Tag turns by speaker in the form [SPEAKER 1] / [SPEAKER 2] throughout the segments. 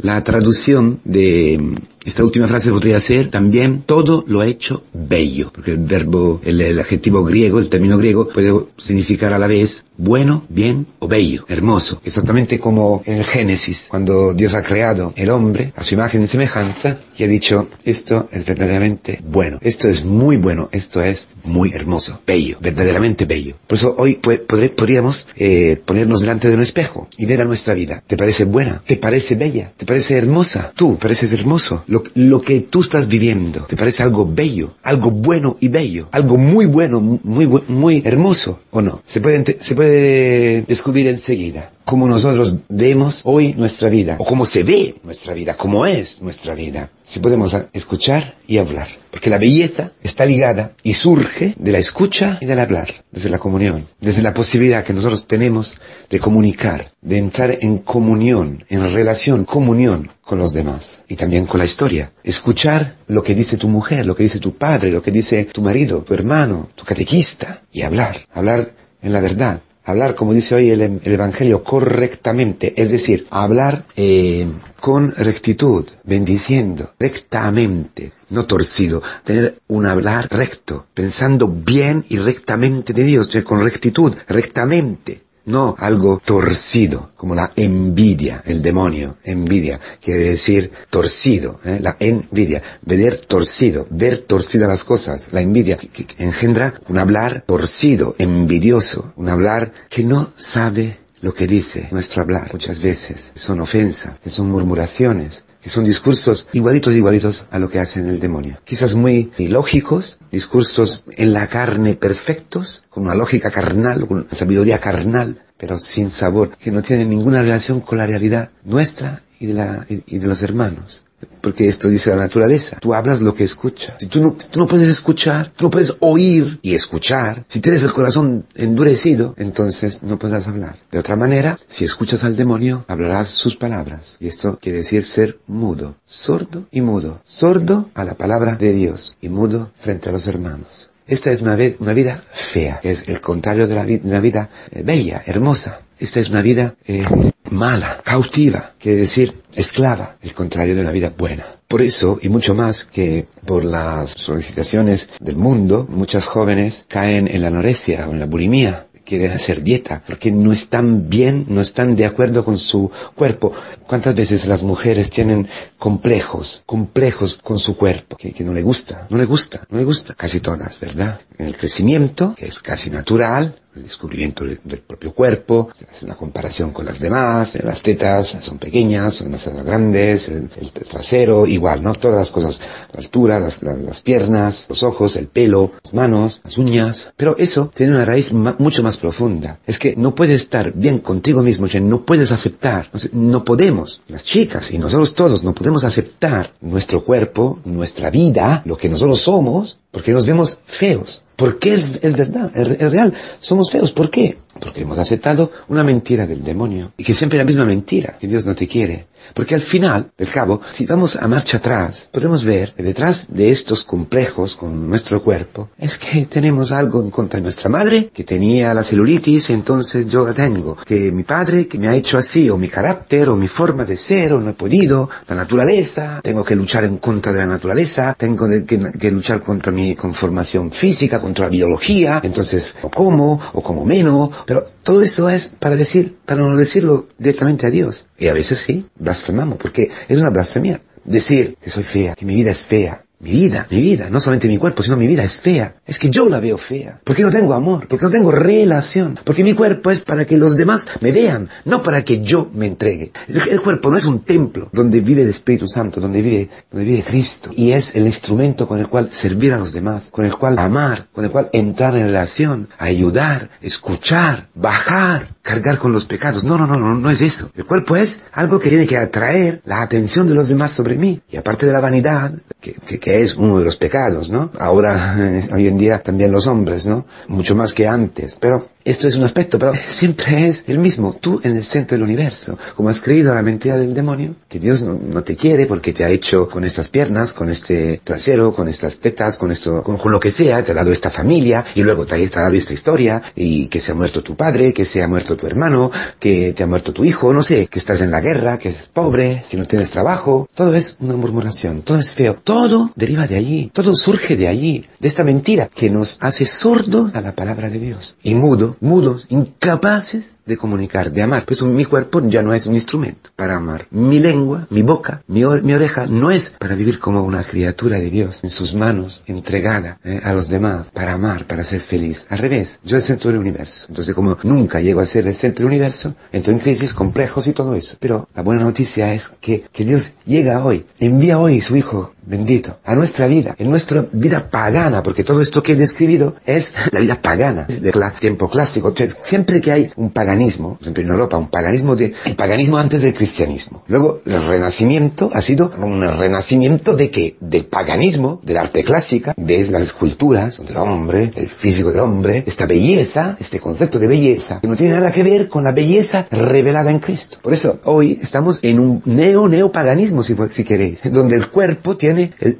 [SPEAKER 1] La traducción de esta última frase podría ser también todo lo hecho bello, porque el verbo, el, adjetivo griego, el término griego puede significar a la vez bueno, bien o bello, hermoso. Exactamente como en el Génesis, cuando Dios ha creado el hombre a su imagen y semejanza y ha dicho esto es verdaderamente bueno, esto es muy bueno, esto es muy hermoso, bello, verdaderamente bello. Por eso hoy podríamos eh, ponernos delante de un espejo y ver a nuestra vida. ¿Te parece buena? ¿Te parece bella? ¿Te parece hermosa? Tú pareces hermoso. Lo, lo que tú estás viviendo, ¿te parece algo bello? Algo bueno y bello. Algo muy bueno, muy, muy hermoso o no? Se puede, se puede descubrir enseguida cómo nosotros vemos hoy nuestra vida, o cómo se ve nuestra vida, cómo es nuestra vida. Si podemos escuchar y hablar. Porque la belleza está ligada y surge de la escucha y del hablar, desde la comunión, desde la posibilidad que nosotros tenemos de comunicar, de entrar en comunión, en relación, comunión con los demás y también con la historia. Escuchar lo que dice tu mujer, lo que dice tu padre, lo que dice tu marido, tu hermano, tu catequista y hablar, hablar en la verdad, hablar, como dice hoy el, Evangelio, correctamente, es decir, hablar eh, con rectitud, bendiciendo, rectamente, no torcido, tener un hablar recto, pensando bien y rectamente de Dios, con rectitud, rectamente, no algo torcido, como la envidia, el demonio, envidia, quiere decir torcido, ¿eh? la envidia, ver torcido, ver torcidas las cosas, la envidia, que, engendra un hablar torcido, envidioso, un hablar que no sabe lo que dice nuestro hablar muchas veces, son ofensas, son murmuraciones, son discursos igualitos igualitos a lo que hace el demonio. Quizás muy lógicos, discursos en la carne perfectos, con una lógica carnal, con una sabiduría carnal, pero sin sabor, que no tienen ninguna relación con la realidad nuestra y de, la, y de los hermanos. Porque esto dice la naturaleza. Tú hablas lo que escuchas. Si tú no, tú no puedes escuchar, tú no puedes oír y escuchar. Si tienes el corazón endurecido, entonces no podrás hablar. De otra manera, si escuchas al demonio, hablarás sus palabras. Y esto quiere decir ser mudo, sordo y mudo. Sordo a la palabra de Dios y mudo frente a los hermanos. Esta es una, vida fea, es el contrario de una vida eh, bella, hermosa. Esta es una vida eh, mala, cautiva, quiere decir esclava, el contrario de la vida buena. Por eso, y mucho más que por las solicitaciones del mundo, muchas jóvenes caen en la anorexia o en la bulimia, quieren hacer dieta, porque no están bien, no están de acuerdo con su cuerpo. ¿Cuántas veces las mujeres tienen complejos, complejos con su cuerpo, que, que no le gusta, no le gusta, no le gusta? Casi todas, ¿verdad? En el crecimiento, que es casi natural, el descubrimiento del, propio cuerpo, se hace una comparación con las demás, las tetas son pequeñas, son demasiado grandes, el, trasero, igual, ¿no? Todas las cosas, la altura, las, las, piernas, los ojos, el pelo, las manos, las uñas, pero eso tiene una raíz mucho más profunda. Es que no puedes estar bien contigo mismo, no puedes aceptar, no podemos, las chicas y nosotros todos no podemos aceptar nuestro cuerpo, nuestra vida, lo que nosotros somos, porque nos vemos feos. ¿Por qué es, verdad? Es, real. Somos feos. ¿Por qué? Porque hemos aceptado una mentira del demonio. Y que siempre es la misma mentira. Que Dios no te quiere. Porque al final, del cabo, si vamos a marcha atrás, podemos ver que detrás de estos complejos con nuestro cuerpo, es que tenemos algo en contra de nuestra madre, que tenía la celulitis, entonces yo la tengo. Que mi padre, que me ha hecho así, o mi carácter, o mi forma de ser, no he podido, la naturaleza, tengo que luchar en contra de la naturaleza, tengo que, luchar contra mi conformación física, contra la biología, entonces, o como, o como menos, pero todo eso es para decir, para no decirlo directamente a Dios. Y a veces sí, blasfemamos, porque es una blasfemia. Decir que soy fea, que mi vida es fea, mi vida, mi vida, no solamente mi cuerpo, sino mi vida es fea. Es que yo la veo fea. Porque no tengo amor, porque no tengo relación. Porque mi cuerpo es para que los demás me vean, no para que yo me entregue. El, cuerpo no es un templo donde vive el Espíritu Santo, donde vive, donde vive Cristo. Y es el instrumento con el cual servir a los demás, con el cual amar, con el cual entrar en relación, ayudar, escuchar, bajar, cargar con los pecados. No, no, no, no, no es eso. El cuerpo es algo que tiene que atraer la atención de los demás sobre mí. Y aparte de la vanidad, que, que que es uno de los pecados, ¿no? Ahora, hoy en día también los hombres, ¿no? Mucho más que antes. Pero Esto es un aspecto, pero siempre es el mismo. Tú en el centro del universo. Como has creído a la mentira del demonio, que Dios no, no te quiere porque te ha hecho con estas piernas, con este trasero, con estas tetas, con esto, con, con lo que sea, te ha dado esta familia, y luego te ha, dado esta historia, y que se ha muerto tu padre, que se ha muerto tu hermano, que te ha muerto tu hijo, no sé, que estás en la guerra, que es pobre, que no tienes trabajo. Todo es una murmuración, todo es feo. Todo deriva de allí, todo surge de allí, de esta mentira que nos hace sordo a la palabra de Dios. Y mudo, mudos, incapaces de comunicar, de amar. Por eso mi cuerpo ya no es un instrumento para amar. Mi lengua, mi boca, mi, oreja no es para vivir como una criatura de Dios en sus manos, entregada eh, a los demás, para amar, para ser feliz. Al revés, yo el centro del universo. Entonces como nunca llego a ser el centro del universo, entro en crisis, complejos y todo eso. Pero la buena noticia es que, que Dios llega hoy, envía hoy su Hijo bendito, a nuestra vida, en nuestra vida pagana, porque todo esto que he describido es la vida pagana, del tiempo clásico. Siempre que hay un paganismo, por en Europa, un paganismo de, el paganismo antes del cristianismo. Luego, el renacimiento ha sido un renacimiento de qué? Del paganismo, del arte clásica, de las esculturas del hombre, el físico del hombre, esta belleza, este concepto de belleza, que no tiene nada que ver con la belleza revelada en Cristo. Por eso, hoy estamos en un neo-neopaganismo, si, si queréis, donde el cuerpo tiene el,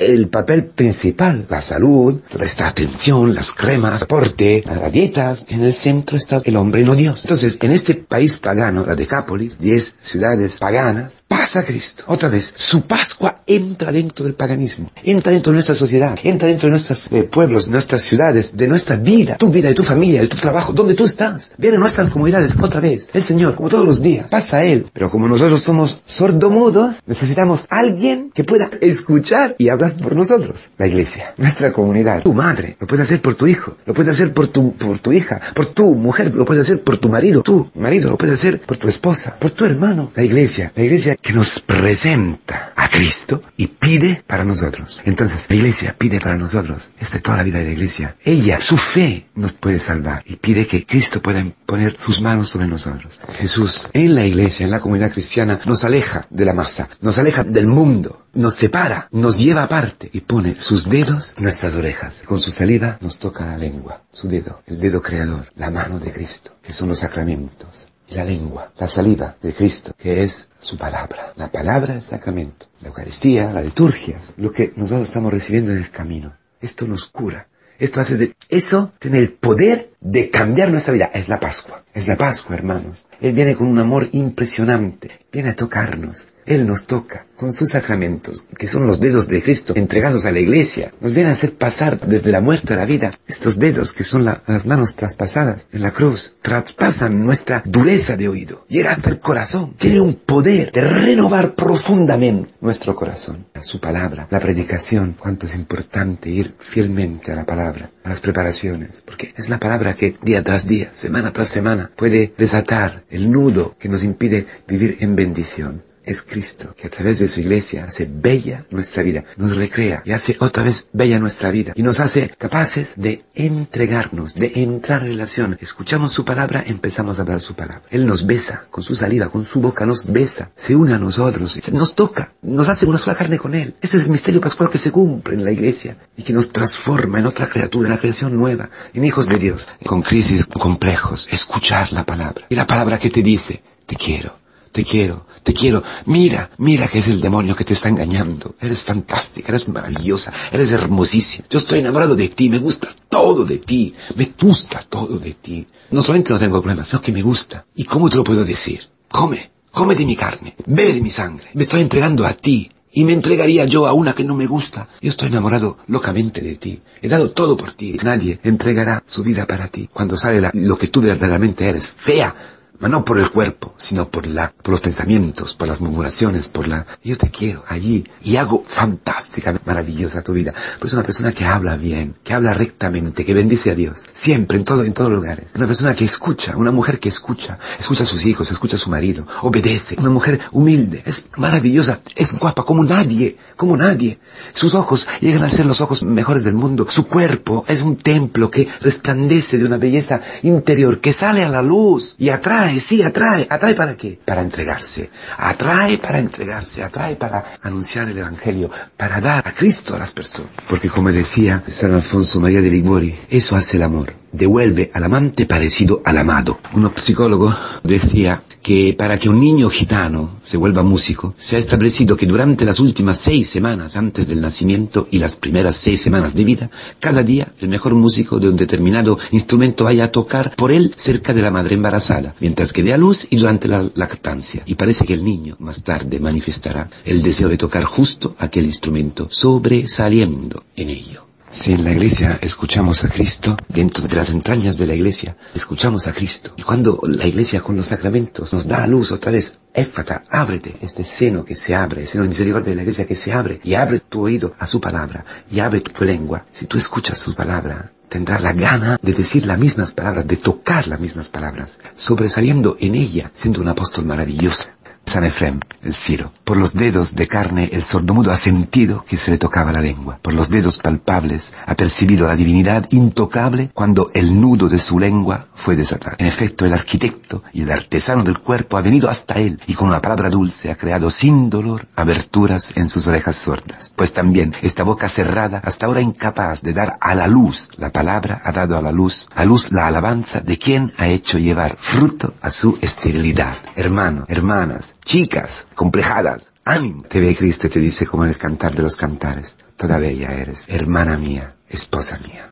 [SPEAKER 1] el, papel principal, la salud, esta atención, las cremas, aporte, las dietas, en el centro está el hombre no Dios. Entonces, en este país pagano, la Decápolis, 10 ciudades paganas, pasa Cristo. Otra vez, su Pascua entra dentro del paganismo, entra dentro de nuestra sociedad, entra dentro de nuestros eh, pueblos, nuestras ciudades, de nuestra vida, tu vida, de tu familia, de tu trabajo, donde tú estás. Viene nuestras comunidades otra vez. El Señor, como todos los días, pasa a Él. Pero como nosotros somos sordomudos, necesitamos alguien que pueda escuchar y hablar por nosotros. La iglesia, nuestra comunidad, tu madre, lo puede hacer por tu hijo, lo puede hacer por tu, por tu hija, por tu mujer, lo puede hacer por tu marido, tu marido, lo puede hacer por tu esposa, por tu hermano. La iglesia, la iglesia que nos presenta a Cristo y pide para nosotros. Entonces, la iglesia pide para nosotros. Esta es toda la vida de la iglesia. Ella, su fe, nos puede salvar y pide que Cristo pueda poner sus manos sobre nosotros. Jesús, en la iglesia, en la comunidad cristiana, nos aleja de la masa, nos aleja del mundo, nos separa, nos lleva aparte y pone sus dedos en nuestras orejas. Con su salida nos toca la lengua, su dedo, el dedo creador, la mano de Cristo, que son los sacramentos. Y la lengua, la salida de Cristo, que es su palabra. La palabra es sacramento. La Eucaristía, la liturgia, lo que nosotros estamos recibiendo en el camino. Esto nos cura. Esto hace de, eso tiene el poder de cambiar nuestra vida. Es la Pascua. Es la Pascua, hermanos. Él viene con un amor impresionante. Viene a tocarnos. Él nos toca con sus sacramentos, que son los dedos de Cristo entregados a la iglesia. Nos viene a hacer pasar desde la muerte a la vida. Estos dedos, que son la, las manos traspasadas en la cruz, traspasan nuestra dureza de oído. Llega hasta el corazón. Tiene un poder de renovar profundamente nuestro corazón. Su palabra, la predicación, cuánto es importante ir fielmente a la palabra, a las preparaciones, porque es la palabra que día tras día, semana tras semana, puede desatar el nudo que nos impide vivir en bendición es Cristo, que a través de su iglesia hace bella nuestra vida, nos recrea y hace otra vez bella nuestra vida y nos hace capaces de entregarnos, de entrar en relación. Escuchamos su palabra, empezamos a hablar su palabra. Él nos besa con su saliva, con su boca, nos besa, se une a nosotros, nos toca, nos hace una sola carne con Él. Ese es el misterio pascual que se cumple en la iglesia y que nos transforma en otra criatura, en la creación nueva, en hijos de Dios, con crisis complejos, escuchar la palabra. Y la palabra que te dice, te quiero, te quiero, te quiero. Mira, mira que es el demonio que te está engañando. Eres fantástica, eres maravillosa, eres hermosísima. Yo estoy enamorado de ti, me gusta todo de ti, me gusta todo de ti. No solamente no tengo problemas, sino que me gusta. ¿Y cómo te lo puedo decir? Come, come de mi carne, bebe de mi sangre. Me estoy entregando a ti. Y me entregaría yo a una que no me gusta. Yo estoy enamorado locamente de ti. He dado todo por ti. Nadie entregará su vida para ti cuando sale lo que tú verdaderamente eres. Fea, no por el cuerpo, sino por la, por los pensamientos, por las murmuraciones, por la, yo te quiero allí y hago fantástica, maravillosa tu vida. Pues una persona que habla bien, que habla rectamente, que bendice a Dios, siempre, en todo, en todos lugares. Una persona que escucha, una mujer que escucha, escucha a sus hijos, escucha a su marido, obedece. Una mujer humilde, es maravillosa, es guapa como nadie, como nadie. Sus ojos llegan a ser los ojos mejores del mundo. Su cuerpo es un templo que resplandece de una belleza interior, que sale a la luz y atrae atrae, sí, atrae. ¿Atrae para qué? Para entregarse. Atrae para entregarse, atrae para anunciar el Evangelio, para dar a Cristo a las personas. Porque como decía San Alfonso María de Ligori, eso hace el amor. devuelve al amante parecido al amado. Un psicólogo decía que para que un niño gitano se vuelva músico, se ha establecido que durante las últimas seis semanas antes del nacimiento y las primeras seis semanas de vida, cada día el mejor músico de un determinado instrumento vaya a tocar por él cerca de la madre embarazada, mientras que dé a luz y durante la lactancia. Y parece que el niño más tarde manifestará el deseo de tocar justo aquel instrumento, sobresaliendo en ello. Si en la iglesia escuchamos a Cristo, dentro de las entrañas de la iglesia, escuchamos a Cristo. Y cuando la iglesia con los sacramentos nos da luz otra vez, éfata, ábrete, este seno que se abre, el seno de misericordia de la iglesia que se abre, y abre tu oído a su palabra, y abre tu lengua. Si tú escuchas su palabra, tendrás la gana de decir las mismas palabras, de tocar las mismas palabras, sobresaliendo en ella, siendo un apóstol maravilloso. San Efrem, el Ciro. Por los dedos de carne el sordomudo ha sentido que se le tocaba la lengua. Por los dedos palpables ha percibido la divinidad intocable cuando el nudo de su lengua fue desatado. En efecto, el arquitecto y el artesano del cuerpo ha venido hasta él y con una palabra dulce ha creado sin dolor aberturas en sus orejas sordas. Pues también esta boca cerrada, hasta ahora incapaz de dar a la luz la palabra, ha dado a la luz, a luz la alabanza de quien ha hecho llevar fruto a su esterilidad. Hermano, hermanas, chicas, complejadas, ánimo. Te ve Cristo y te dice como en el cantar de los cantares, toda bella eres, hermana mía, esposa mía.